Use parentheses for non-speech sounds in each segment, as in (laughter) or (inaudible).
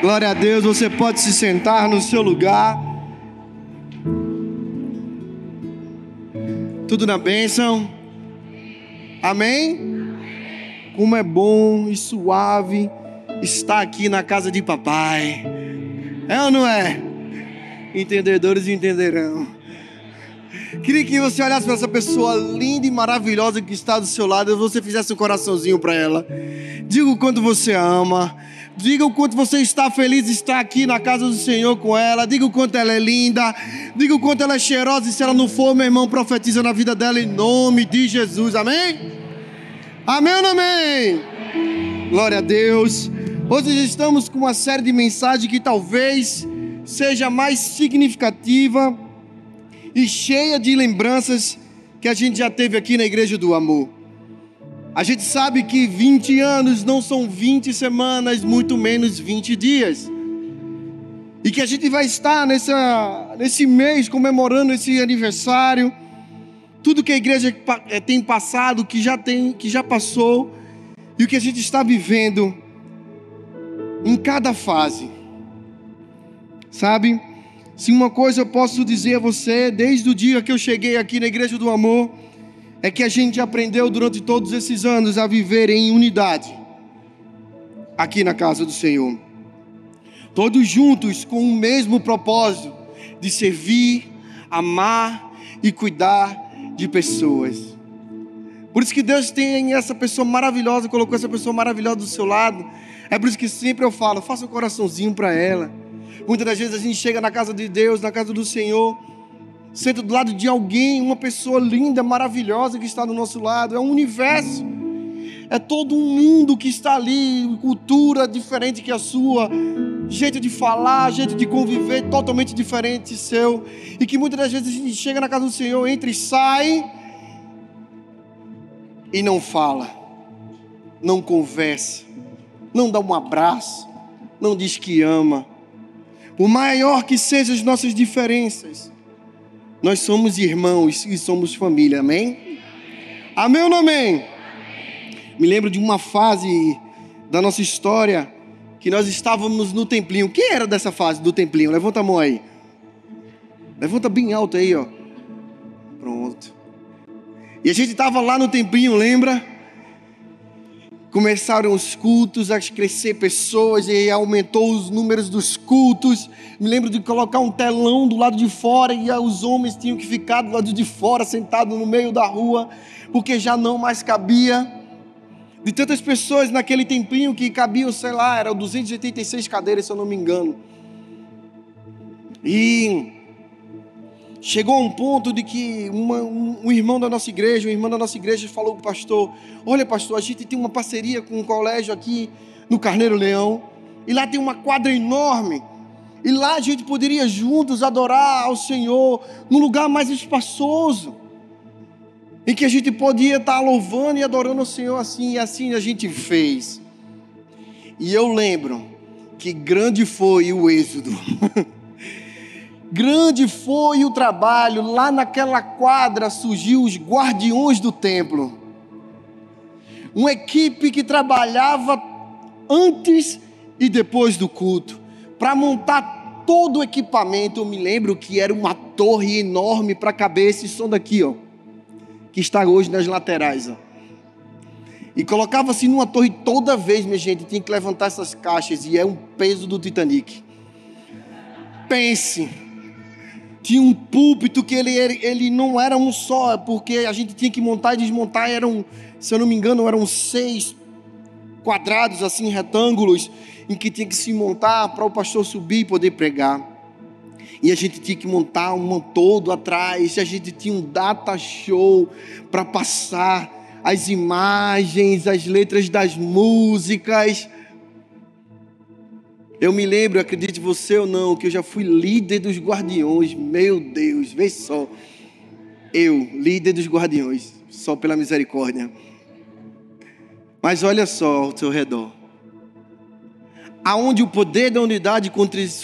Glória a Deus, você pode se sentar no seu lugar. Tudo na bênção? Amém? Como é bom e suave estar aqui na casa de papai. É ou não é? Entendedores entenderão. Queria que você olhasse para essa pessoa linda e maravilhosa que está do seu lado e você fizesse um coraçãozinho para ela. Diga o quanto você ama. Diga o quanto você está feliz de estar aqui na casa do Senhor com ela. Diga o quanto ela é linda. Diga o quanto ela é cheirosa. E se ela não for, meu irmão, profetiza na vida dela em nome de Jesus. Amém? Amém ou amém? Glória a Deus. Hoje estamos com uma série de mensagens que talvez seja mais significativa e cheia de lembranças que a gente já teve aqui na Igreja do Amor. A gente sabe que 20 anos não são 20 semanas, muito menos 20 dias. E que a gente vai estar nessa, nesse mês comemorando esse aniversário, tudo que a igreja eh, tem passado, que já tem, que já passou, e o que a gente está vivendo em cada fase. Sabe? Se uma coisa eu posso dizer a você, desde o dia que eu cheguei aqui na Igreja do Amor, é que a gente aprendeu durante todos esses anos a viver em unidade, aqui na casa do Senhor. Todos juntos com o mesmo propósito de servir, amar e cuidar de pessoas. Por isso que Deus tem essa pessoa maravilhosa, colocou essa pessoa maravilhosa do seu lado. É por isso que sempre eu falo, faça um coraçãozinho para ela Muitas das vezes a gente chega na casa de Deus, na casa do Senhor, senta do lado de alguém, uma pessoa linda, maravilhosa que está do nosso lado. É um universo. É todo um mundo que está ali, cultura diferente que a sua, jeito de falar, jeito de conviver totalmente diferente seu. E que muitas das vezes a gente chega na casa do Senhor, entra e sai e não fala, não conversa, não dá um abraço, não diz que ama por maior que sejam as nossas diferenças, nós somos irmãos e somos família, amém? Amém ou não amém? Me lembro de uma fase da nossa história que nós estávamos no templinho. Quem era dessa fase do templinho? Levanta a mão aí. Levanta bem alto aí, ó. Pronto. E a gente estava lá no templinho, lembra? Começaram os cultos a crescer pessoas e aumentou os números dos cultos. Me lembro de colocar um telão do lado de fora e os homens tinham que ficar do lado de fora, sentados no meio da rua, porque já não mais cabia. De tantas pessoas naquele tempinho que cabiam, sei lá, eram 286 cadeiras, se eu não me engano. E Chegou a um ponto de que uma, um, um, irmão da nossa igreja, um irmão da nossa igreja falou para o pastor: Olha, pastor, a gente tem uma parceria com um colégio aqui no Carneiro Leão, e lá tem uma quadra enorme. E lá a gente poderia juntos adorar ao Senhor num lugar mais espaçoso, em que a gente podia estar louvando e adorando ao Senhor assim, e assim a gente fez. E eu lembro que grande foi o êxodo. (laughs) Grande foi o trabalho, lá naquela quadra surgiu os guardiões do templo. Uma equipe que trabalhava antes e depois do culto, para montar todo o equipamento. Eu me lembro que era uma torre enorme para caber esse som daqui, ó, que está hoje nas laterais, ó. E colocava-se numa torre toda vez, minha gente, tinha que levantar essas caixas e é um peso do Titanic. Pense, tinha um púlpito que ele, ele não era um só, porque a gente tinha que montar e desmontar, eram, se eu não me engano, eram seis quadrados, assim, retângulos, em que tinha que se montar para o pastor subir e poder pregar. E a gente tinha que montar um todo atrás, e a gente tinha um data show para passar as imagens, as letras das músicas. Eu me lembro, acredite você ou não, que eu já fui líder dos guardiões. Meu Deus, vê só. Eu, líder dos guardiões, só pela misericórdia. Mas olha só ao seu redor. Aonde o poder da unidade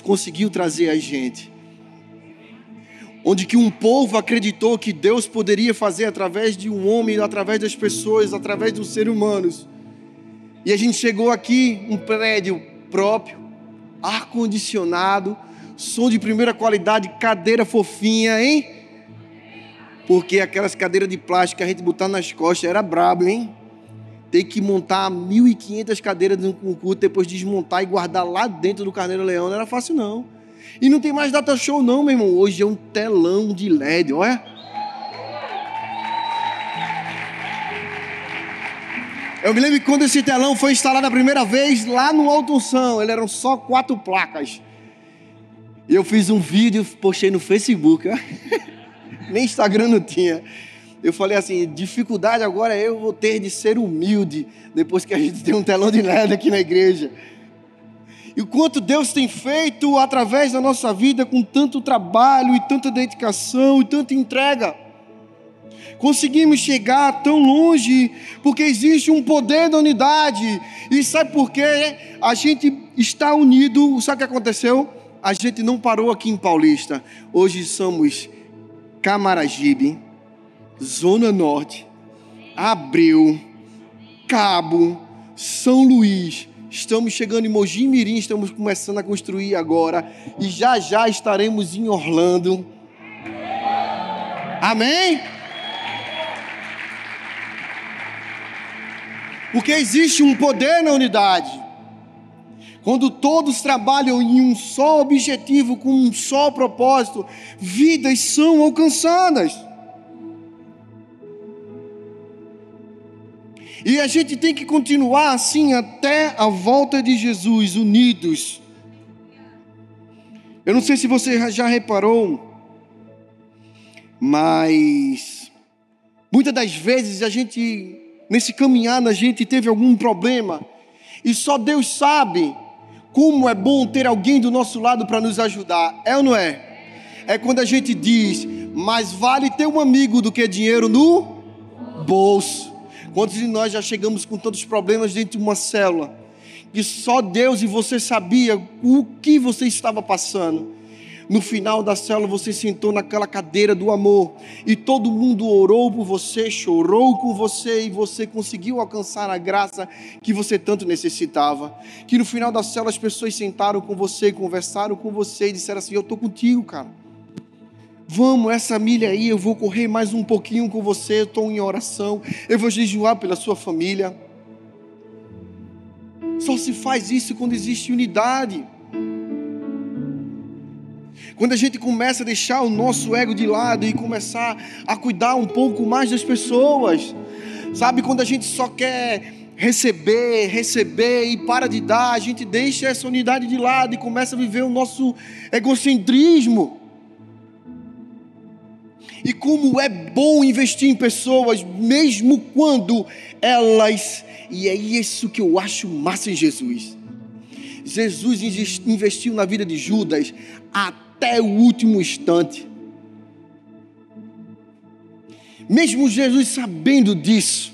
conseguiu trazer a gente. Onde que um povo acreditou que Deus poderia fazer através de um homem, através das pessoas, através dos seres humanos. E a gente chegou aqui, um prédio próprio, ar-condicionado, som de primeira qualidade, cadeira fofinha, hein? Porque aquelas cadeiras de plástico que a gente botar nas costas era brabo, hein? Tem que montar 1.500 cadeiras no concurso, depois desmontar e guardar lá dentro do Carneiro Leão. Não era fácil, não. E não tem mais data show, não, meu irmão. Hoje é um telão de LED, olha. Eu me lembro que quando esse telão foi instalado a primeira vez lá no Alto São, ele eram só quatro placas. Eu fiz um vídeo, postei no Facebook. (laughs) Nem Instagram não tinha. Eu falei assim: dificuldade agora eu vou ter de ser humilde, depois que a gente tem um telão de LED aqui na igreja. E o quanto Deus tem feito através da nossa vida com tanto trabalho e tanta dedicação e tanta entrega. Conseguimos chegar tão longe porque existe um poder da unidade. E sabe por quê? A gente está unido. Sabe o que aconteceu? A gente não parou aqui em Paulista. Hoje somos Camaragibe, Zona Norte, Abreu, Cabo, São Luís, Estamos chegando em Mogi Mirim, estamos começando a construir agora e já já estaremos em Orlando. Amém? Porque existe um poder na unidade. Quando todos trabalham em um só objetivo, com um só propósito, vidas são alcançadas. E a gente tem que continuar assim até a volta de Jesus, unidos. Eu não sei se você já reparou, mas muitas das vezes a gente, nesse caminhar, a gente teve algum problema, e só Deus sabe como é bom ter alguém do nosso lado para nos ajudar, é ou não é? É quando a gente diz, mais vale ter um amigo do que dinheiro no bolso. Quantos de nós já chegamos com todos os problemas dentro de uma célula? E só Deus e você sabia o que você estava passando. No final da célula você sentou naquela cadeira do amor e todo mundo orou por você, chorou com você e você conseguiu alcançar a graça que você tanto necessitava. Que no final da célula as pessoas sentaram com você, conversaram com você e disseram assim: Eu estou contigo, cara. Vamos, essa milha aí, eu vou correr mais um pouquinho com você, eu estou em oração, eu vou jejuar pela sua família. Só se faz isso quando existe unidade. Quando a gente começa a deixar o nosso ego de lado e começar a cuidar um pouco mais das pessoas. Sabe, quando a gente só quer receber, receber e para de dar, a gente deixa essa unidade de lado e começa a viver o nosso egocentrismo. E como é bom investir em pessoas, mesmo quando elas. E é isso que eu acho massa em Jesus. Jesus investiu na vida de Judas até o último instante. Mesmo Jesus sabendo disso,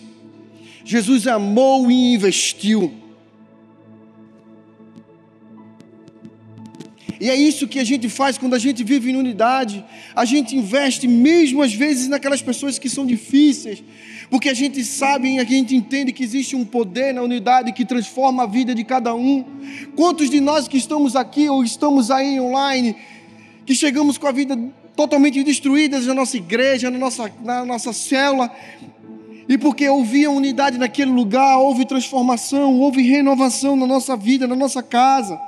Jesus amou e investiu. E é isso que a gente faz quando a gente vive em unidade. A gente investe mesmo às vezes naquelas pessoas que são difíceis, porque a gente sabe, a gente entende que existe um poder na unidade que transforma a vida de cada um. Quantos de nós que estamos aqui ou estamos aí online, que chegamos com a vida totalmente destruída na nossa igreja, na nossa, na nossa célula, e porque a unidade naquele lugar, houve transformação, houve renovação na nossa vida, na nossa casa.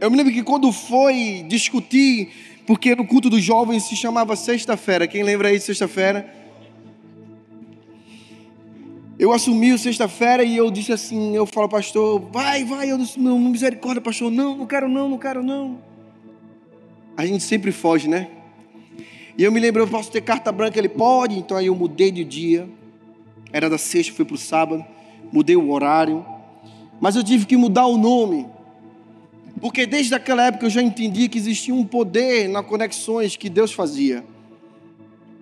Eu me lembro que quando foi discutir, porque no culto dos jovens se chamava sexta-feira, quem lembra aí sexta-feira? Eu assumi o sexta-feira e eu disse assim, eu falo, pastor, vai, vai, eu disse, não, misericórdia, pastor, não, não quero não, não quero não. A gente sempre foge, né? E eu me lembro, eu posso ter carta branca, ele pode, então aí eu mudei de dia, era da sexta, fui para o sábado, mudei o horário, mas eu tive que mudar o nome, porque desde aquela época eu já entendi que existia um poder nas conexões que Deus fazia.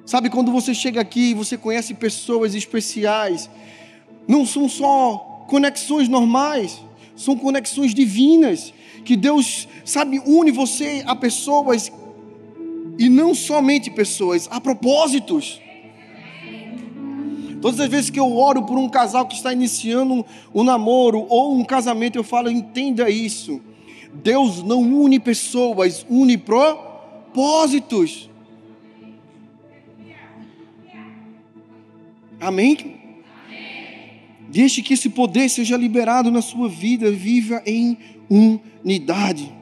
Sabe, quando você chega aqui e você conhece pessoas especiais, não são só conexões normais, são conexões divinas, que Deus, sabe, une você a pessoas, e não somente pessoas, a propósitos. Todas as vezes que eu oro por um casal que está iniciando um, namoro ou um casamento, eu falo: entenda isso. Deus não une pessoas, une propósitos. Amém? Deixe que esse poder seja liberado na sua vida, viva em unidade.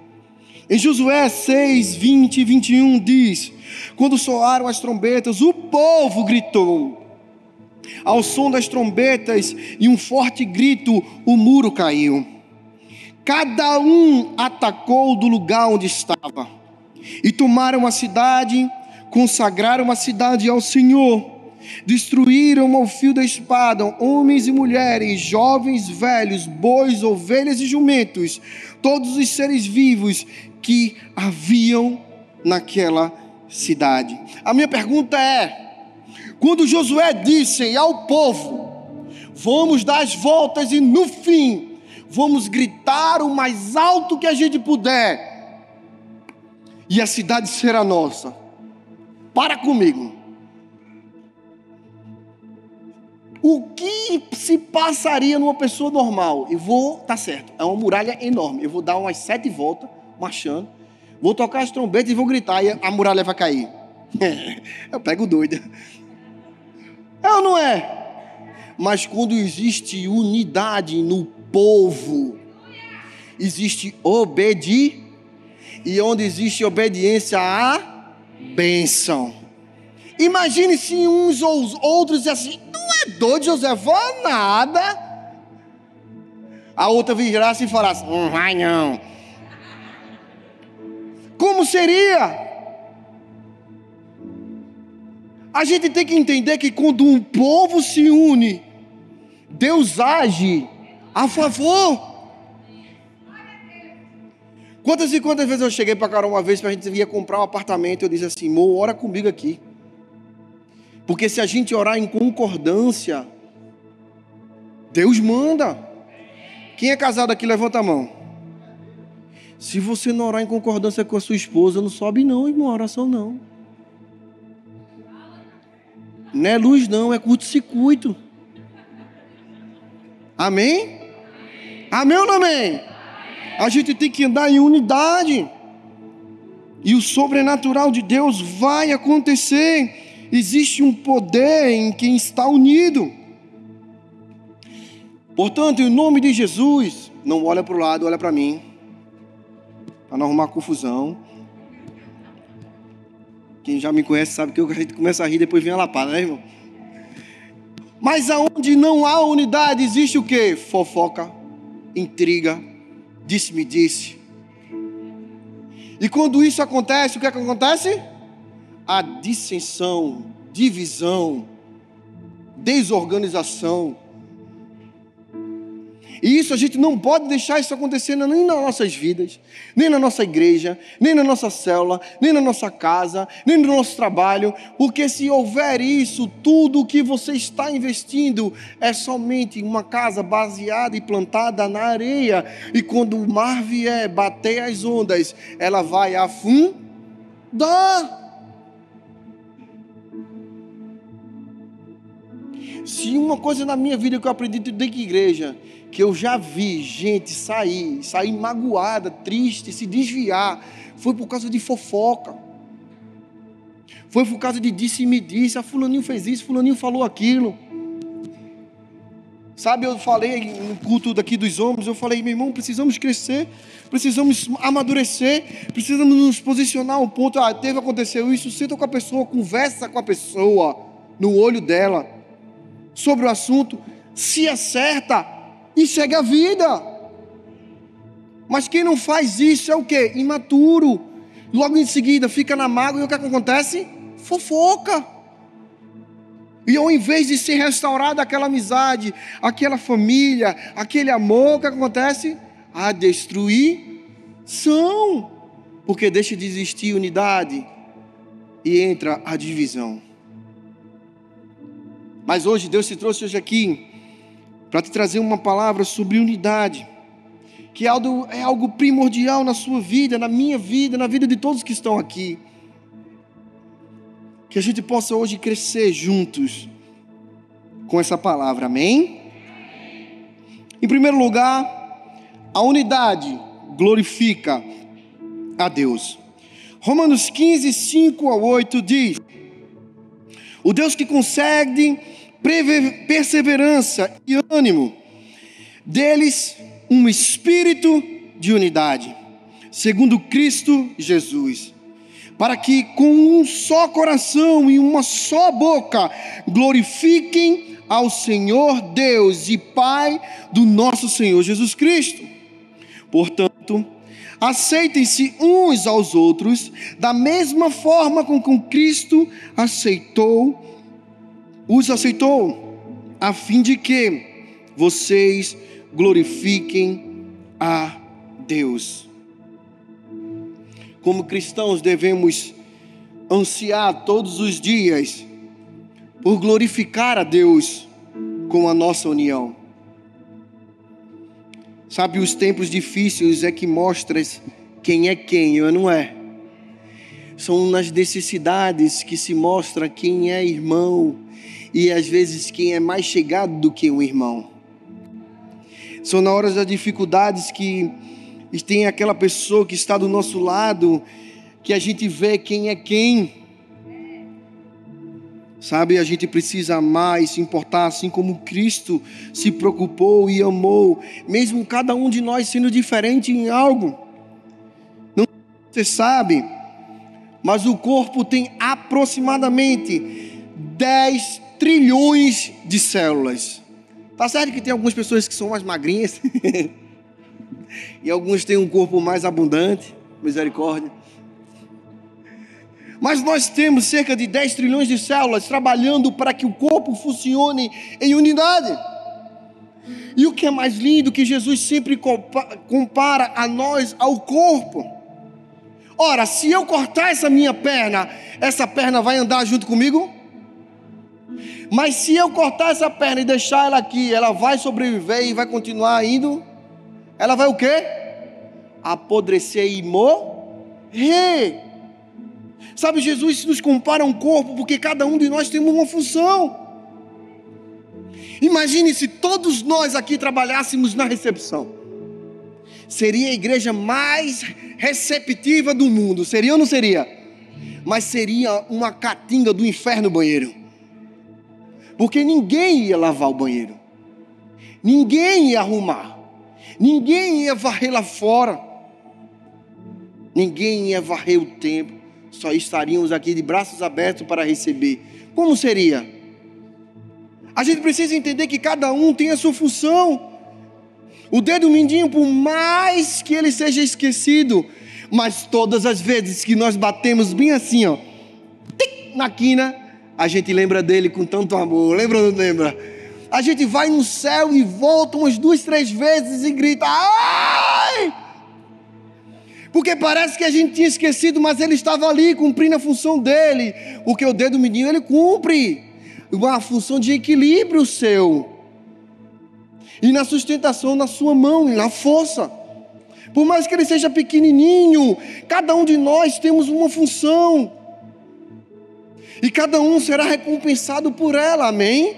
Em Josué 6, 20 e 21 diz: Quando soaram as trombetas, o povo gritou. Ao som das trombetas e um forte grito, o muro caiu. Cada um atacou do lugar onde estava e tomaram a cidade, consagraram a cidade ao Senhor. Destruíram ao fio da espada homens e mulheres, jovens, velhos, bois, ovelhas e jumentos, todos os seres vivos que haviam naquela cidade. A minha pergunta é: quando Josué disse ao povo, vamos dar as voltas e no fim, vamos gritar o mais alto que a gente puder, e a cidade será nossa. Para comigo. O que se passaria numa pessoa normal? Eu vou, tá certo, é uma muralha enorme. Eu vou dar umas sete voltas marchando, vou tocar as trombetas e vou gritar e a muralha vai cair. (laughs) eu pego doida. É ou não é? Mas quando existe unidade no povo, existe obediência. E onde existe obediência, há bênção. Imagine se uns ou outros assim, não é doido, José, vou nada. A outra virasse e falasse, não vai não. Como seria? A gente tem que entender que quando um povo se une, Deus age a favor. Quantas e quantas vezes eu cheguei para Carol uma vez para a gente ia comprar um apartamento, eu disse assim, Mo, ora comigo aqui. Porque se a gente orar em concordância, Deus manda. Quem é casado aqui, levanta a mão. Se você não orar em concordância com a sua esposa, não sobe não, irmão, oração não. Não é luz não, é curto-circuito. Amém? Amém ou não amém? A gente tem que andar em unidade. E o sobrenatural de Deus vai acontecer. Existe um poder em quem está unido. Portanto, em nome de Jesus, não olha para o lado, olha para mim para não arrumar confusão. Quem já me conhece sabe que a gente começa a rir depois vem a lapada, né, irmão? Mas aonde não há unidade, existe o que? Fofoca, intriga, disse-me disse. E quando isso acontece, o que, é que acontece? A dissensão, divisão, desorganização, e isso a gente não pode deixar isso acontecer nem nas nossas vidas, nem na nossa igreja, nem na nossa célula, nem na nossa casa, nem no nosso trabalho, porque se houver isso, tudo o que você está investindo é somente uma casa baseada e plantada na areia, e quando o mar vier bater as ondas, ela vai afundar. Se uma coisa na minha vida que eu aprendi dentro da igreja, que eu já vi gente sair, sair magoada, triste, se desviar, foi por causa de fofoca. Foi por causa de disse e me disse, a ah, fulaninho fez isso, fulaninho falou aquilo. Sabe, eu falei no culto daqui dos homens, eu falei, meu irmão, precisamos crescer, precisamos amadurecer, precisamos nos posicionar um ponto, ah, teve, aconteceu isso, senta com a pessoa, conversa com a pessoa, no olho dela, sobre o assunto, se acerta, e segue a vida. Mas quem não faz isso é o que? Imaturo. Logo em seguida fica na mágoa e o que acontece? Fofoca. E ao invés de ser restaurada aquela amizade, aquela família, aquele amor, o que acontece? A destruição. Porque deixa de existir unidade e entra a divisão. Mas hoje Deus se trouxe hoje aqui para te trazer uma palavra sobre unidade, que é algo, é algo primordial na sua vida, na minha vida, na vida de todos que estão aqui. Que a gente possa hoje crescer juntos com essa palavra, amém? Em primeiro lugar, a unidade glorifica a Deus. Romanos 15, 5 a 8 diz: O Deus que concede perseverança e ânimo, deles um espírito de unidade, segundo Cristo Jesus, para que com um só coração e uma só boca glorifiquem ao Senhor Deus e Pai do nosso Senhor Jesus Cristo. Portanto, aceitem-se uns aos outros da mesma forma com que Cristo aceitou, os aceitou, a fim de que vocês glorifiquem a Deus. Como cristãos devemos ansiar todos os dias por glorificar a Deus com a nossa união. Sabe, os tempos difíceis é que mostram quem é quem, não é? São nas necessidades que se mostra quem é irmão e às vezes quem é mais chegado do que um irmão. São na hora das dificuldades que tem aquela pessoa que está do nosso lado que a gente vê quem é quem. Sabe, a gente precisa amar e se importar assim como Cristo se preocupou e amou, mesmo cada um de nós sendo diferente em algo. Não você sabe, mas o corpo tem aproximadamente 10 trilhões de células. Tá certo que tem algumas pessoas que são mais magrinhas (laughs) e alguns têm um corpo mais abundante, misericórdia. Mas nós temos cerca de 10 trilhões de células trabalhando para que o corpo funcione em unidade. E o que é mais lindo que Jesus sempre compara a nós ao corpo. Ora, se eu cortar essa minha perna, essa perna vai andar junto comigo? Mas se eu cortar essa perna e deixar ela aqui, ela vai sobreviver e vai continuar indo? Ela vai o quê? Apodrecer e morrer. Sabe, Jesus nos compara a um corpo porque cada um de nós tem uma função. Imagine se todos nós aqui trabalhássemos na recepção. Seria a igreja mais receptiva do mundo, seria ou não seria? Mas seria uma catinga do inferno banheiro. Porque ninguém ia lavar o banheiro. Ninguém ia arrumar. Ninguém ia varrer lá fora. Ninguém ia varrer o templo só estaríamos aqui de braços abertos para receber. Como seria? A gente precisa entender que cada um tem a sua função. O dedo mindinho, por mais que ele seja esquecido, mas todas as vezes que nós batemos bem assim, ó, na quina, a gente lembra dele com tanto amor. Lembra ou não lembra? A gente vai no céu e volta umas duas, três vezes e grita: Ai! Porque parece que a gente tinha esquecido, mas ele estava ali cumprindo a função dele. Porque o dedo menino ele cumpre uma função de equilíbrio seu. E na sustentação na sua mão e na força. Por mais que ele seja pequenininho, cada um de nós temos uma função. E cada um será recompensado por ela, amém?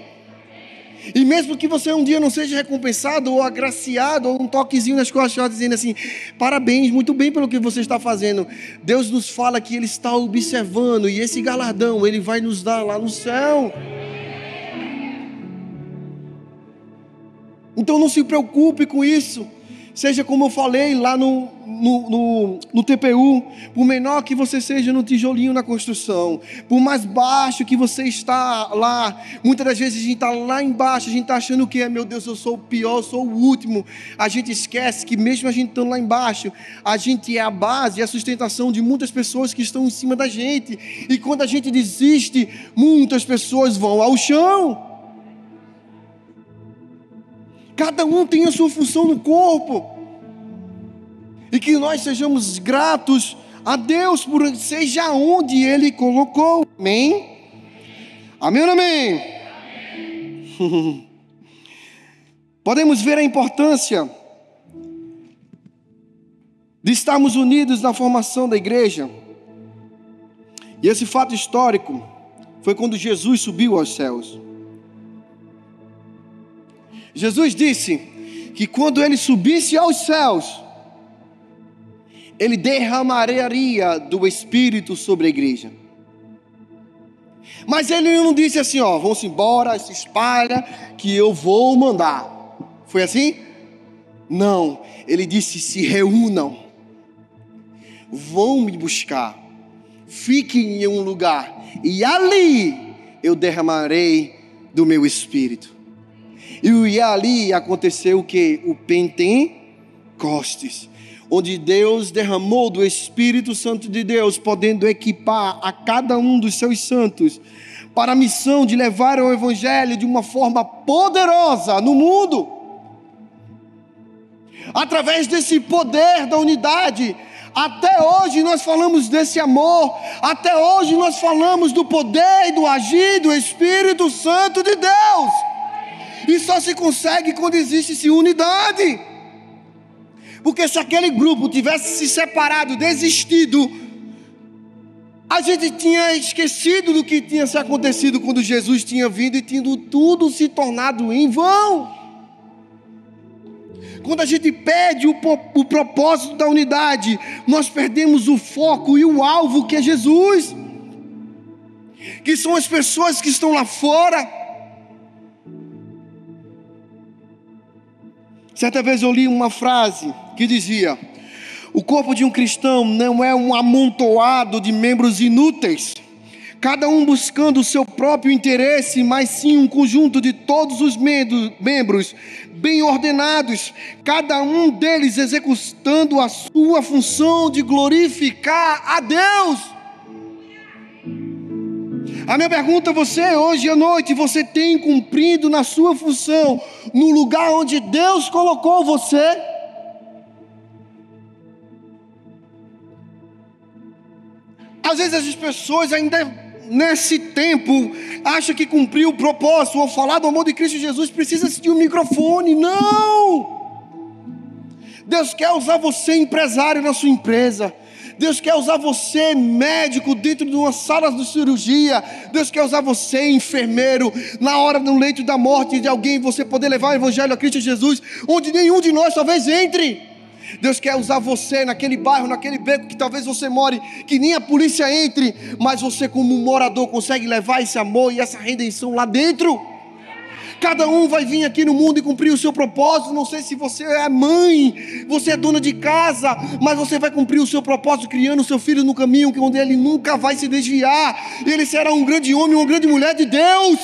E mesmo que você um dia não seja recompensado ou agraciado, ou um toquezinho nas costas dizendo assim: parabéns, muito bem pelo que você está fazendo. Deus nos fala que Ele está observando e esse galardão Ele vai nos dar lá no céu. Então não se preocupe com isso. Seja como eu falei lá no, no, no, no, TPU, por menor que você seja no tijolinho na construção, por mais baixo que você está lá, muitas das vezes a gente está lá embaixo, a gente está achando que é, meu Deus, eu sou o pior, eu sou o último. A gente esquece que mesmo a gente estando lá embaixo, a gente é a base, a sustentação de muitas pessoas que estão em cima da gente. E quando a gente desiste, muitas pessoas vão ao chão. Cada um tem a sua função no corpo. E que nós sejamos gratos a Deus por seja onde Ele colocou. Amém? Amém ou amém? amém. (laughs) Podemos ver a importância de estarmos unidos na formação da igreja. E esse fato histórico foi quando Jesus subiu aos céus. Jesus disse que quando ele subisse aos céus, ele derramaria do Espírito sobre a igreja. Mas ele não disse assim, ó, vão-se embora, se espalha, que eu vou mandar. Foi assim? Não, ele disse: se reúnam, vão me buscar, fiquem em um lugar, e ali eu derramarei do meu espírito. E ali aconteceu o que? O Pentecostes, onde Deus derramou do Espírito Santo de Deus, podendo equipar a cada um dos seus santos para a missão de levar o Evangelho de uma forma poderosa no mundo. Através desse poder da unidade, até hoje nós falamos desse amor, até hoje nós falamos do poder e do agir do Espírito Santo de Deus. E só se consegue quando existe unidade. Porque se aquele grupo tivesse se separado, desistido, a gente tinha esquecido do que tinha se acontecido quando Jesus tinha vindo e tendo tudo se tornado em vão. Quando a gente perde o, o propósito da unidade, nós perdemos o foco e o alvo que é Jesus, que são as pessoas que estão lá fora Certa vez eu li uma frase que dizia: O corpo de um cristão não é um amontoado de membros inúteis, cada um buscando o seu próprio interesse, mas sim um conjunto de todos os membros bem ordenados, cada um deles executando a sua função de glorificar a Deus. A minha pergunta a você hoje à noite: você tem cumprido na sua função, no lugar onde Deus colocou você? Às vezes as pessoas ainda nesse tempo acham que cumpriu o propósito ou falar do amor de Cristo Jesus precisa de um microfone. Não! Deus quer usar você empresário na sua empresa. Deus quer usar você, médico, dentro de uma sala de cirurgia. Deus quer usar você, enfermeiro, na hora do leito da morte de alguém, você poder levar o Evangelho a Cristo Jesus, onde nenhum de nós talvez entre. Deus quer usar você naquele bairro, naquele beco que talvez você more, que nem a polícia entre, mas você, como morador, consegue levar esse amor e essa redenção lá dentro. Cada um vai vir aqui no mundo e cumprir o seu propósito. Não sei se você é mãe, você é dona de casa, mas você vai cumprir o seu propósito criando o seu filho no caminho onde ele nunca vai se desviar. Ele será um grande homem, uma grande mulher de Deus.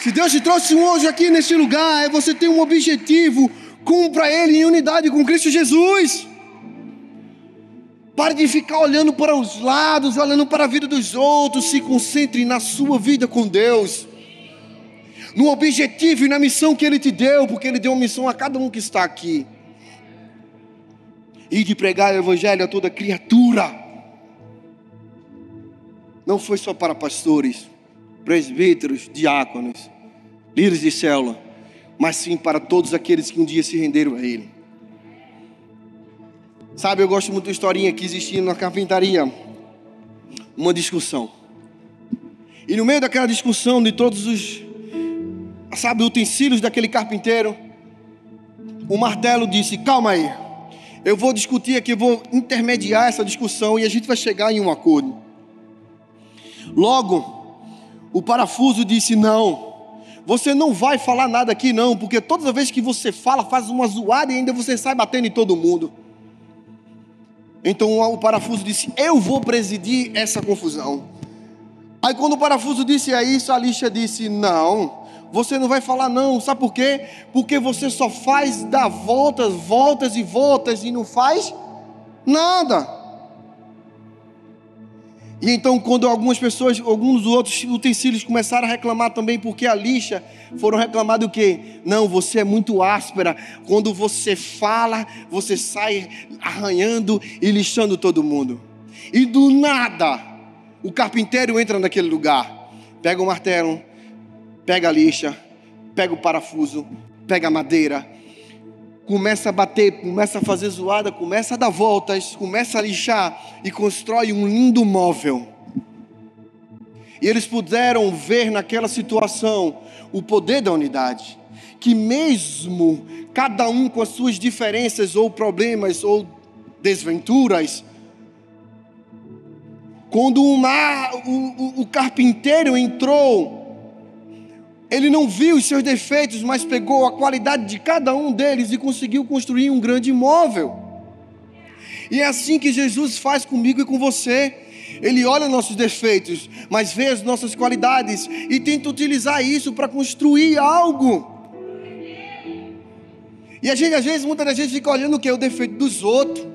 Se Deus te trouxe hoje aqui nesse lugar, é você tem um objetivo, cumpra ele em unidade com Cristo Jesus. Pare de ficar olhando para os lados, olhando para a vida dos outros. Se concentre na sua vida com Deus, no objetivo e na missão que Ele te deu, porque Ele deu uma missão a cada um que está aqui. E de pregar o Evangelho a toda criatura. Não foi só para pastores, presbíteros, diáconos, líderes de célula, mas sim para todos aqueles que um dia se renderam a Ele. Sabe, eu gosto muito da historinha que existia na carpintaria. Uma discussão. E no meio daquela discussão de todos os, sabe, utensílios daquele carpinteiro, o martelo disse: Calma aí, eu vou discutir aqui, vou intermediar essa discussão e a gente vai chegar em um acordo. Logo, o parafuso disse: Não, você não vai falar nada aqui, não, porque toda vez que você fala, faz uma zoada e ainda você sai batendo em todo mundo. Então o parafuso disse: Eu vou presidir essa confusão. Aí quando o parafuso disse isso, a lixa disse: Não, você não vai falar não. Sabe por quê? Porque você só faz dar voltas, voltas e voltas e não faz nada. E então, quando algumas pessoas, alguns outros utensílios começaram a reclamar também, porque a lixa, foram reclamar do quê? Não, você é muito áspera. Quando você fala, você sai arranhando e lixando todo mundo. E do nada, o carpinteiro entra naquele lugar, pega o martelo, pega a lixa, pega o parafuso, pega a madeira, começa a bater, começa a fazer zoada, começa a dar voltas, começa a lixar e constrói um lindo móvel. E eles puderam ver naquela situação o poder da unidade. Que mesmo cada um com as suas diferenças ou problemas ou desventuras, quando o, o, o carpinteiro entrou ele não viu os seus defeitos, mas pegou a qualidade de cada um deles e conseguiu construir um grande imóvel. E é assim que Jesus faz comigo e com você. Ele olha nossos defeitos, mas vê as nossas qualidades e tenta utilizar isso para construir algo. E a gente, às vezes, muitas das vezes, fica olhando o que? O defeito dos outros.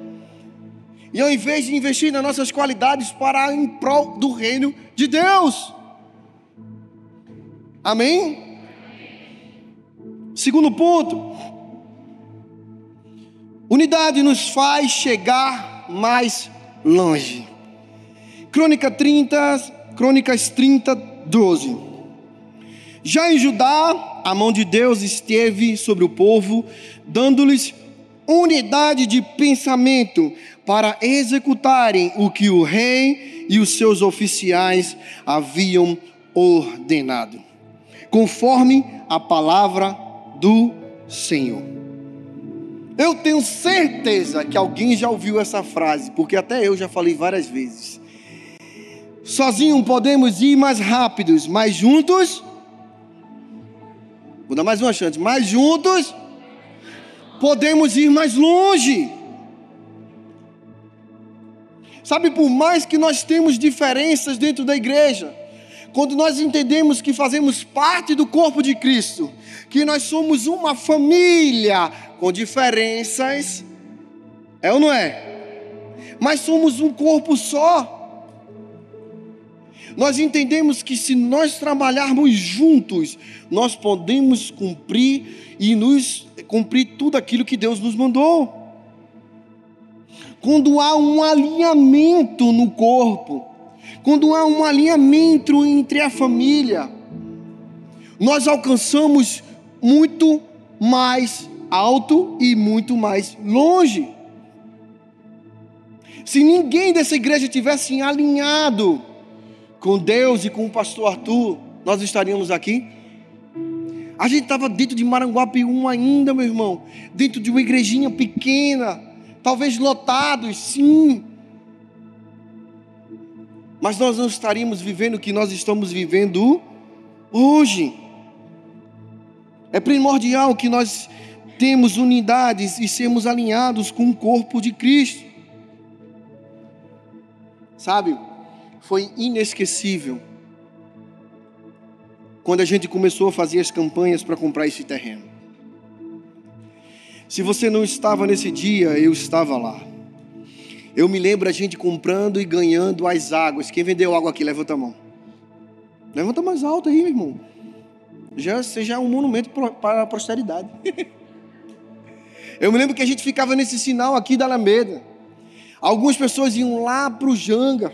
E ao invés de investir nas nossas qualidades para em prol do reino de Deus. Amém? Segundo ponto. Unidade nos faz chegar mais longe. Crônica 30, Crônicas 30, 12. Já em Judá, a mão de Deus esteve sobre o povo, dando-lhes unidade de pensamento para executarem o que o rei e os seus oficiais haviam ordenado conforme a palavra do Senhor. Eu tenho certeza que alguém já ouviu essa frase, porque até eu já falei várias vezes. Sozinho podemos ir mais rápidos, mas juntos. Vou dar mais uma chance. Mas juntos podemos ir mais longe. Sabe, por mais que nós temos diferenças dentro da igreja, quando nós entendemos que fazemos parte do corpo de Cristo, que nós somos uma família com diferenças, é ou não é? Mas somos um corpo só. Nós entendemos que se nós trabalharmos juntos, nós podemos cumprir e nos cumprir tudo aquilo que Deus nos mandou. Quando há um alinhamento no corpo, quando há um alinhamento entre a família, nós alcançamos muito mais alto e muito mais longe. Se ninguém dessa igreja tivesse alinhado com Deus e com o pastor Arthur, nós estaríamos aqui? A gente estava dentro de Maranguapium ainda, meu irmão, dentro de uma igrejinha pequena, talvez lotados, sim, mas nós não estaríamos vivendo o que nós estamos vivendo hoje. É primordial que nós temos unidades e sermos alinhados com o corpo de Cristo. Sabe, foi inesquecível quando a gente começou a fazer as campanhas para comprar esse terreno. Se você não estava nesse dia, eu estava lá. Eu me lembro a gente comprando e ganhando as águas. Quem vendeu água aqui, levanta a mão. Levanta mais alto aí, meu irmão. Já seja um monumento para a posteridade. (laughs) Eu me lembro que a gente ficava nesse sinal aqui da Alameda. Algumas pessoas iam lá para o Janga.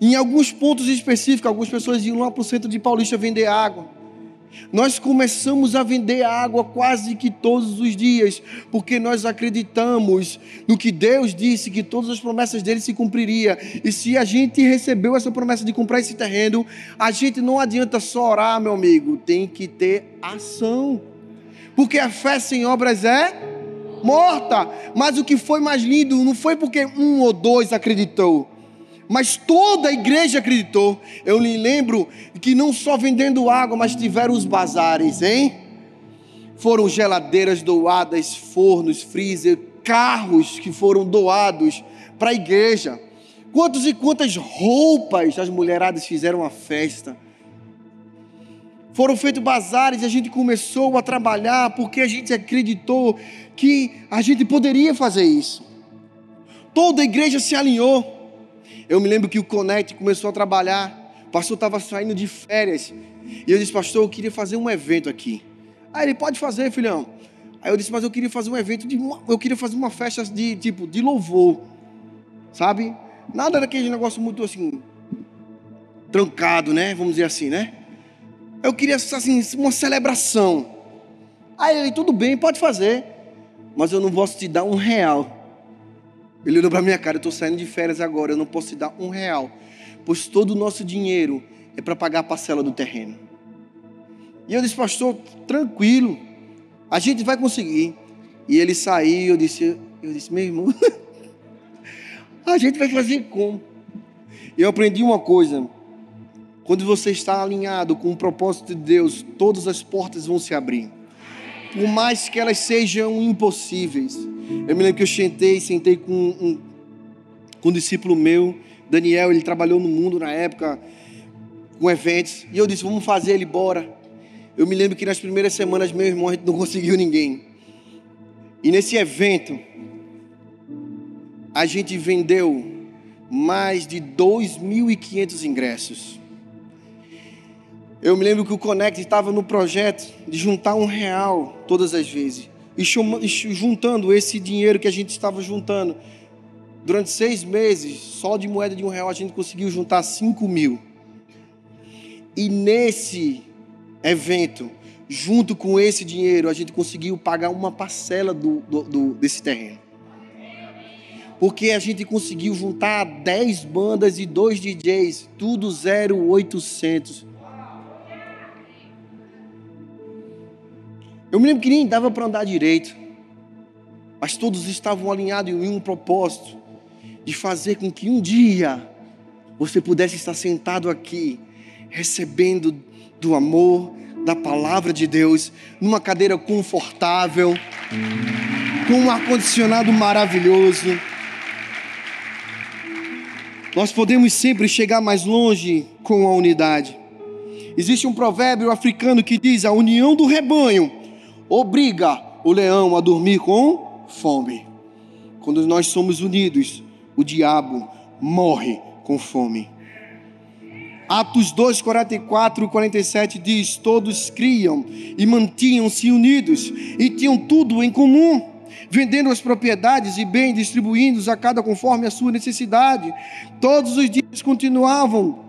Em alguns pontos específicos, algumas pessoas iam lá para o centro de Paulista vender água. Nós começamos a vender água quase que todos os dias, porque nós acreditamos no que Deus disse, que todas as promessas dele se cumpriria. E se a gente recebeu essa promessa de comprar esse terreno, a gente não adianta só orar, meu amigo, tem que ter ação. Porque a fé sem obras é morta. Mas o que foi mais lindo não foi porque um ou dois acreditou mas toda a igreja acreditou. Eu me lembro que não só vendendo água, mas tiveram os bazares, hein? Foram geladeiras doadas, fornos, freezer, carros que foram doados para a igreja. Quantas e quantas roupas as mulheradas fizeram a festa. Foram feitos bazares e a gente começou a trabalhar porque a gente acreditou que a gente poderia fazer isso. Toda a igreja se alinhou. Eu me lembro que o Connect começou a trabalhar, o pastor estava saindo de férias, e eu disse, pastor, eu queria fazer um evento aqui. Aí ele pode fazer, filhão. Aí eu disse, mas eu queria fazer um evento de, eu queria fazer uma festa de tipo de louvor, sabe? Nada daquele negócio muito assim trancado, né? Vamos dizer assim, né? Eu queria assim uma celebração. Aí ele, tudo bem, pode fazer, mas eu não posso te dar um real. Ele olhou para minha cara, eu estou saindo de férias agora, eu não posso te dar um real, pois todo o nosso dinheiro é para pagar a parcela do terreno. E eu disse, pastor, tranquilo, a gente vai conseguir. E ele saiu, eu disse, eu disse, meu irmão, (laughs) a gente vai fazer como? Eu aprendi uma coisa. Quando você está alinhado com o propósito de Deus, todas as portas vão se abrir. Por mais que elas sejam impossíveis. Eu me lembro que eu sentei, sentei com um, com um discípulo meu, Daniel, ele trabalhou no mundo na época, com eventos, e eu disse, vamos fazer ele embora. Eu me lembro que nas primeiras semanas, meu irmão, a gente não (laughs) conseguiu ninguém. E nesse evento, a gente vendeu mais de 2.500 ingressos. Eu me lembro que o Connect estava no projeto de juntar um real todas as vezes. E juntando esse dinheiro que a gente estava juntando, durante seis meses, só de moeda de um real, a gente conseguiu juntar cinco mil. E nesse evento, junto com esse dinheiro, a gente conseguiu pagar uma parcela do, do, do desse terreno porque a gente conseguiu juntar 10 bandas e dois DJs, tudo 0800. Eu me lembro que nem dava para andar direito, mas todos estavam alinhados em um propósito de fazer com que um dia você pudesse estar sentado aqui, recebendo do amor, da palavra de Deus, numa cadeira confortável, com um ar-condicionado maravilhoso nós podemos sempre chegar mais longe com a unidade. Existe um provérbio africano que diz: a união do rebanho obriga o leão a dormir com fome. Quando nós somos unidos, o diabo morre com fome. Atos 2, 44 e 47 diz: Todos criam e mantinham-se unidos e tinham tudo em comum vendendo as propriedades e bens, distribuindo-os a cada conforme a sua necessidade. Todos os dias continuavam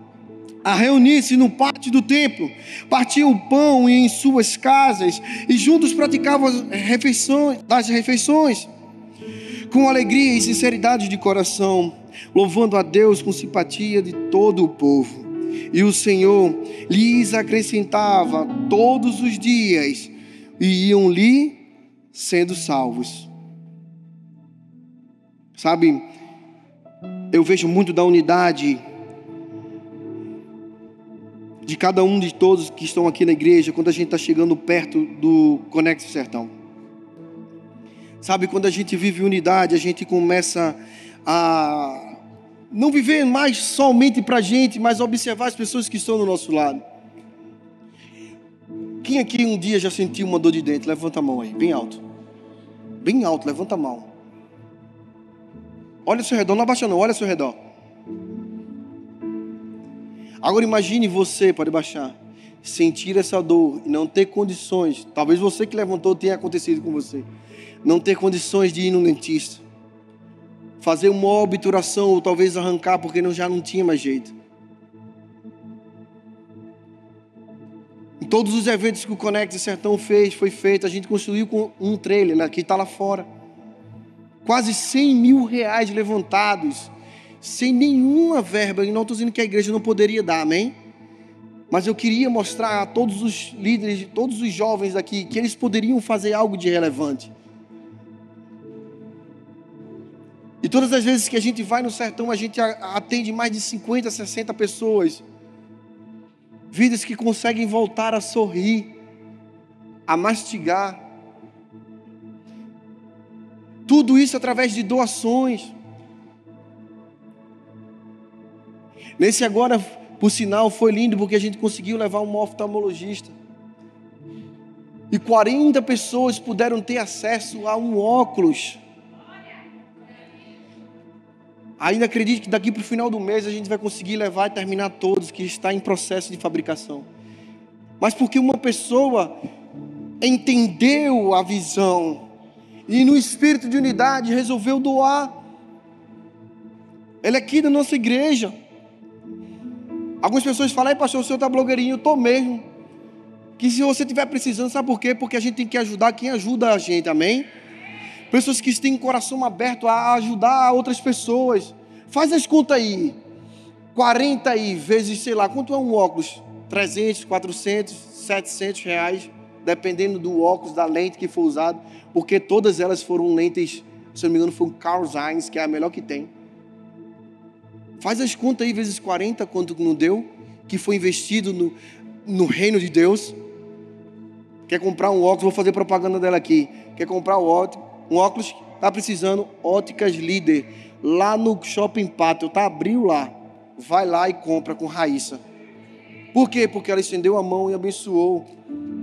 a reunir-se no pátio do templo, partiam o pão em suas casas e juntos praticavam as refeições, as refeições com alegria e sinceridade de coração, louvando a Deus com simpatia de todo o povo. E o Senhor lhes acrescentava todos os dias e iam lhe sendo salvos. Sabe, eu vejo muito da unidade de cada um de todos que estão aqui na igreja quando a gente está chegando perto do Conexo Sertão. Sabe, quando a gente vive unidade, a gente começa a não viver mais somente para a gente, mas observar as pessoas que estão no nosso lado. Quem aqui um dia já sentiu uma dor de dente? Levanta a mão aí, bem alto. Bem alto, levanta a mão. Olha ao seu redor, não abaixa não, olha ao seu redor. Agora imagine você, pode baixar, sentir essa dor e não ter condições. Talvez você que levantou tenha acontecido com você. Não ter condições de ir no dentista. Fazer uma obturação ou talvez arrancar porque não, já não tinha mais jeito. Em todos os eventos que o Conect Sertão fez, foi feito, a gente construiu com um trailer né, que está lá fora quase 100 mil reais levantados, sem nenhuma verba. E não estou dizendo que a igreja não poderia dar, amém? Mas eu queria mostrar a todos os líderes, todos os jovens aqui, que eles poderiam fazer algo de relevante. E todas as vezes que a gente vai no sertão, a gente atende mais de 50, 60 pessoas. Vidas que conseguem voltar a sorrir, a mastigar, tudo isso através de doações. Nesse agora, por sinal, foi lindo porque a gente conseguiu levar um oftalmologista. E 40 pessoas puderam ter acesso a um óculos. Ainda acredito que daqui para o final do mês a gente vai conseguir levar e terminar todos, que está em processo de fabricação. Mas porque uma pessoa entendeu a visão, e no espírito de unidade resolveu doar. Ele é aqui da nossa igreja. Algumas pessoas falam, pastor, o senhor está blogueirinho, eu estou mesmo. Que se você estiver precisando, sabe por quê? Porque a gente tem que ajudar quem ajuda a gente, amém? Pessoas que têm coração aberto a ajudar outras pessoas. Faz as contas aí. 40 aí vezes, sei lá, quanto é um óculos? 300, 400, 700 reais, dependendo do óculos, da lente que for usado, porque todas elas foram lentes, se não me engano, foi um Carl Zeiss, que é a melhor que tem. Faz as contas aí vezes 40, quanto não deu, que foi investido no, no reino de Deus. Quer comprar um óculos, vou fazer propaganda dela aqui. Quer comprar um óculos, está precisando, óticas líder. Lá no Shopping Pátio, tá abriu lá. Vai lá e compra com Raíssa. Por quê? Porque ela estendeu a mão e abençoou.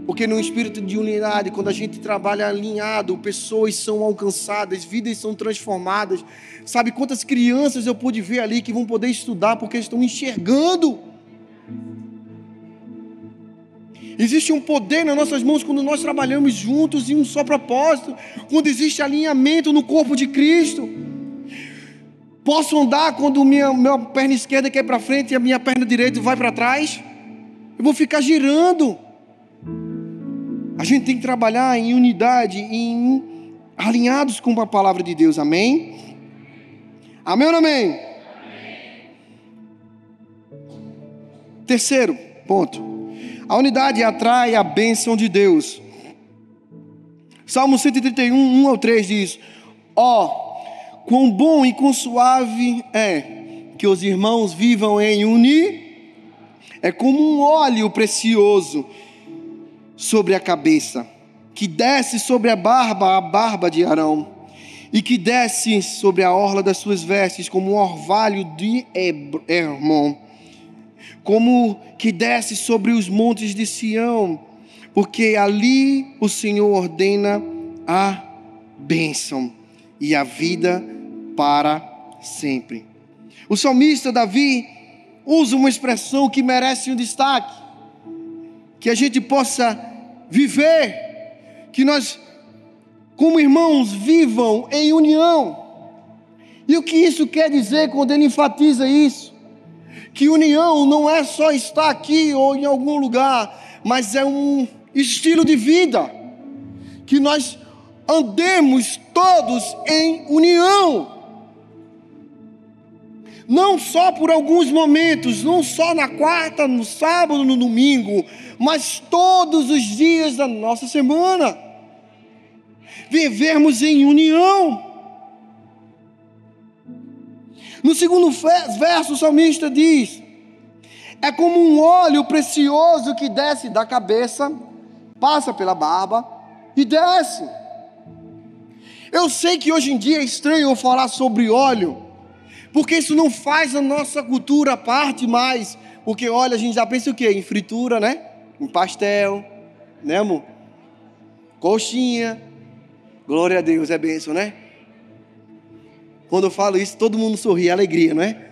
Porque no espírito de unidade, quando a gente trabalha alinhado, pessoas são alcançadas, vidas são transformadas. Sabe quantas crianças eu pude ver ali que vão poder estudar porque estão enxergando? Existe um poder nas nossas mãos quando nós trabalhamos juntos em um só propósito, quando existe alinhamento no corpo de Cristo. Posso andar quando minha, minha perna esquerda quer para frente e a minha perna direita vai para trás? Eu vou ficar girando. A gente tem que trabalhar em unidade, em alinhados com a palavra de Deus. Amém? Amém ou amém? amém? Terceiro ponto. A unidade atrai a bênção de Deus. Salmo 131, 1 ao 3 diz: Ó, oh, quão bom e quão suave é que os irmãos vivam em uni, é como um óleo precioso sobre a cabeça, que desce sobre a barba, a barba de Arão, e que desce sobre a orla das suas vestes, como um orvalho de Hermon como que desce sobre os montes de Sião, porque ali o Senhor ordena a bênção e a vida para sempre. O salmista Davi usa uma expressão que merece um destaque, que a gente possa viver, que nós, como irmãos, vivam em união. E o que isso quer dizer quando ele enfatiza isso? que união não é só estar aqui ou em algum lugar, mas é um estilo de vida. Que nós andemos todos em união. Não só por alguns momentos, não só na quarta, no sábado, no domingo, mas todos os dias da nossa semana. Vivermos em união. No segundo verso, o salmista diz: É como um óleo precioso que desce da cabeça, passa pela barba e desce. Eu sei que hoje em dia é estranho eu falar sobre óleo, porque isso não faz a nossa cultura parte mais. Porque óleo a gente já pensa o quê? Em fritura, né? Em pastel, né, amor? Coxinha. Glória a Deus, é bênção, né? Quando eu falo isso, todo mundo sorri, é alegria, não é?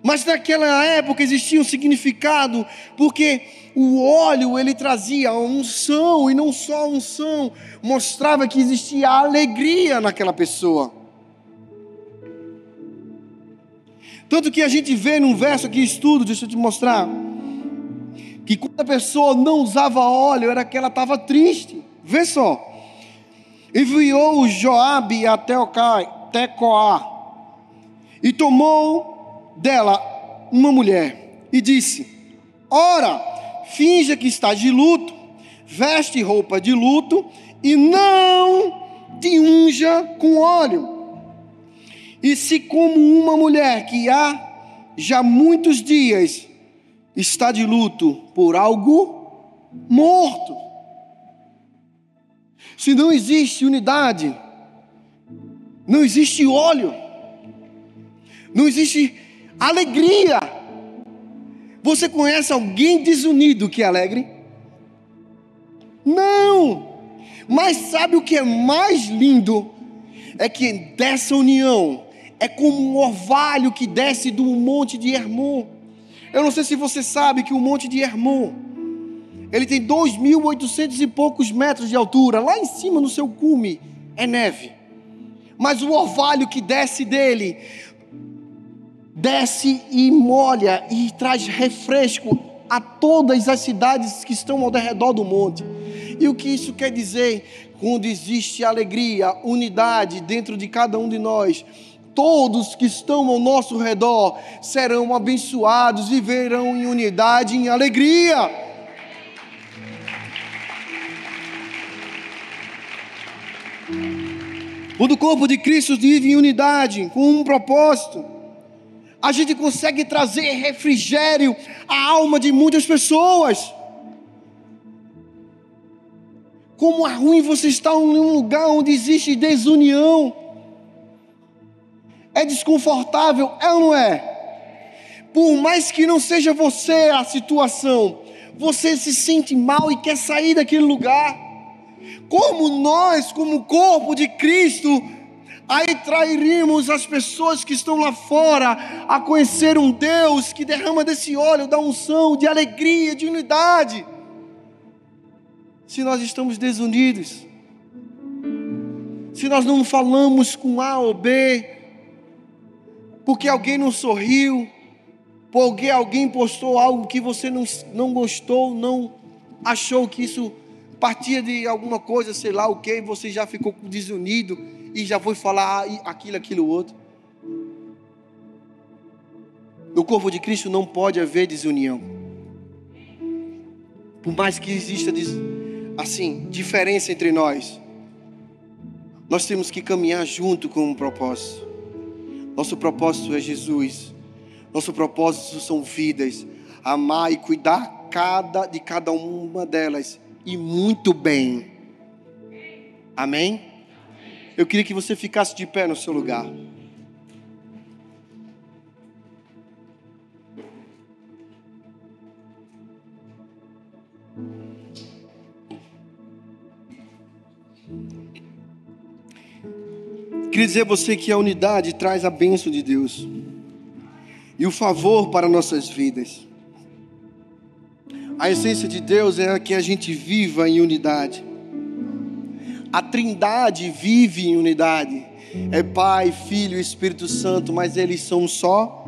Mas naquela época existia um significado, porque o óleo ele trazia unção, e não só unção, mostrava que existia alegria naquela pessoa. Tanto que a gente vê num verso aqui, estudo, deixa eu te mostrar, que quando a pessoa não usava óleo, era que ela estava triste. Vê só enviou Joabe a Tecoá e tomou dela uma mulher e disse: Ora, finja que está de luto, veste roupa de luto e não te unja com óleo. E se como uma mulher que há já muitos dias está de luto por algo morto, se não existe unidade, não existe óleo, não existe alegria. Você conhece alguém desunido que é alegre? Não! Mas sabe o que é mais lindo? É que dessa união é como um orvalho que desce do monte de Hermon. Eu não sei se você sabe que o monte de Hermon ele tem 2.800 e poucos metros de altura. Lá em cima, no seu cume, é neve. Mas o orvalho que desce dele, desce e molha e traz refresco a todas as cidades que estão ao redor do monte. E o que isso quer dizer? Quando existe alegria, unidade dentro de cada um de nós, todos que estão ao nosso redor serão abençoados, viverão em unidade, em alegria. Quando o corpo de Cristo vive em unidade, com um propósito, a gente consegue trazer refrigério à alma de muitas pessoas. Como é ruim você estar em um lugar onde existe desunião. É desconfortável, é ou não é? Por mais que não seja você a situação, você se sente mal e quer sair daquele lugar. Como nós, como corpo de Cristo, aí trairíamos as pessoas que estão lá fora a conhecer um Deus que derrama desse óleo da unção, de alegria, de unidade. Se nós estamos desunidos, se nós não falamos com A ou B, porque alguém não sorriu, porque alguém postou algo que você não, não gostou, não achou que isso partia de alguma coisa, sei lá o que, você já ficou desunido e já foi falar aquilo, aquilo, outro. No corpo de Cristo não pode haver desunião. Por mais que exista assim, diferença entre nós, nós temos que caminhar junto com um propósito. Nosso propósito é Jesus. Nosso propósito são vidas. Amar e cuidar cada, de cada uma delas. E muito bem. Amém? Eu queria que você ficasse de pé no seu lugar. Queria dizer a você que a unidade traz a bênção de Deus e o favor para nossas vidas. A essência de Deus é que a gente viva em unidade. A Trindade vive em unidade. É Pai, Filho e Espírito Santo, mas eles são só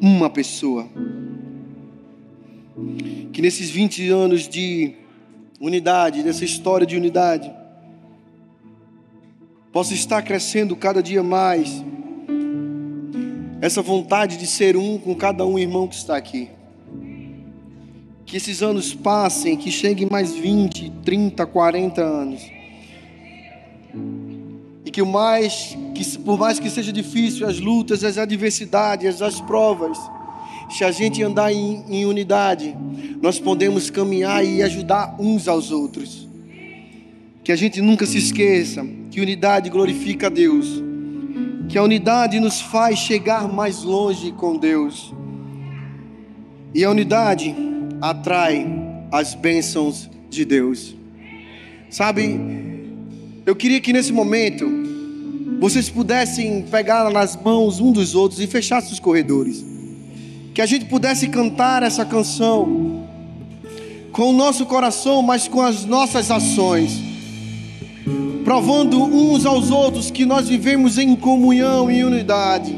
uma pessoa. Que nesses 20 anos de unidade, dessa história de unidade, possa estar crescendo cada dia mais essa vontade de ser um com cada um irmão que está aqui. Que esses anos passem, que cheguem mais 20, 30, 40 anos. E que o mais, que por mais que seja difícil as lutas, as adversidades, as provas, se a gente andar em, em unidade, nós podemos caminhar e ajudar uns aos outros. Que a gente nunca se esqueça que unidade glorifica a Deus, que a unidade nos faz chegar mais longe com Deus, e a unidade atrai as bênçãos de Deus. Sabe, eu queria que nesse momento vocês pudessem pegar nas mãos um dos outros e fechassem os corredores, que a gente pudesse cantar essa canção com o nosso coração, mas com as nossas ações provando uns aos outros que nós vivemos em comunhão e unidade,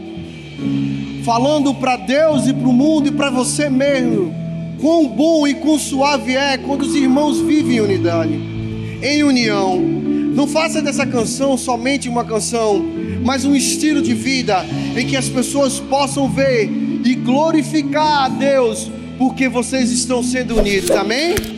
falando para Deus e para o mundo e para você mesmo, quão bom e quão suave é quando os irmãos vivem em unidade, em união. Não faça dessa canção somente uma canção, mas um estilo de vida em que as pessoas possam ver e glorificar a Deus porque vocês estão sendo unidos. Amém?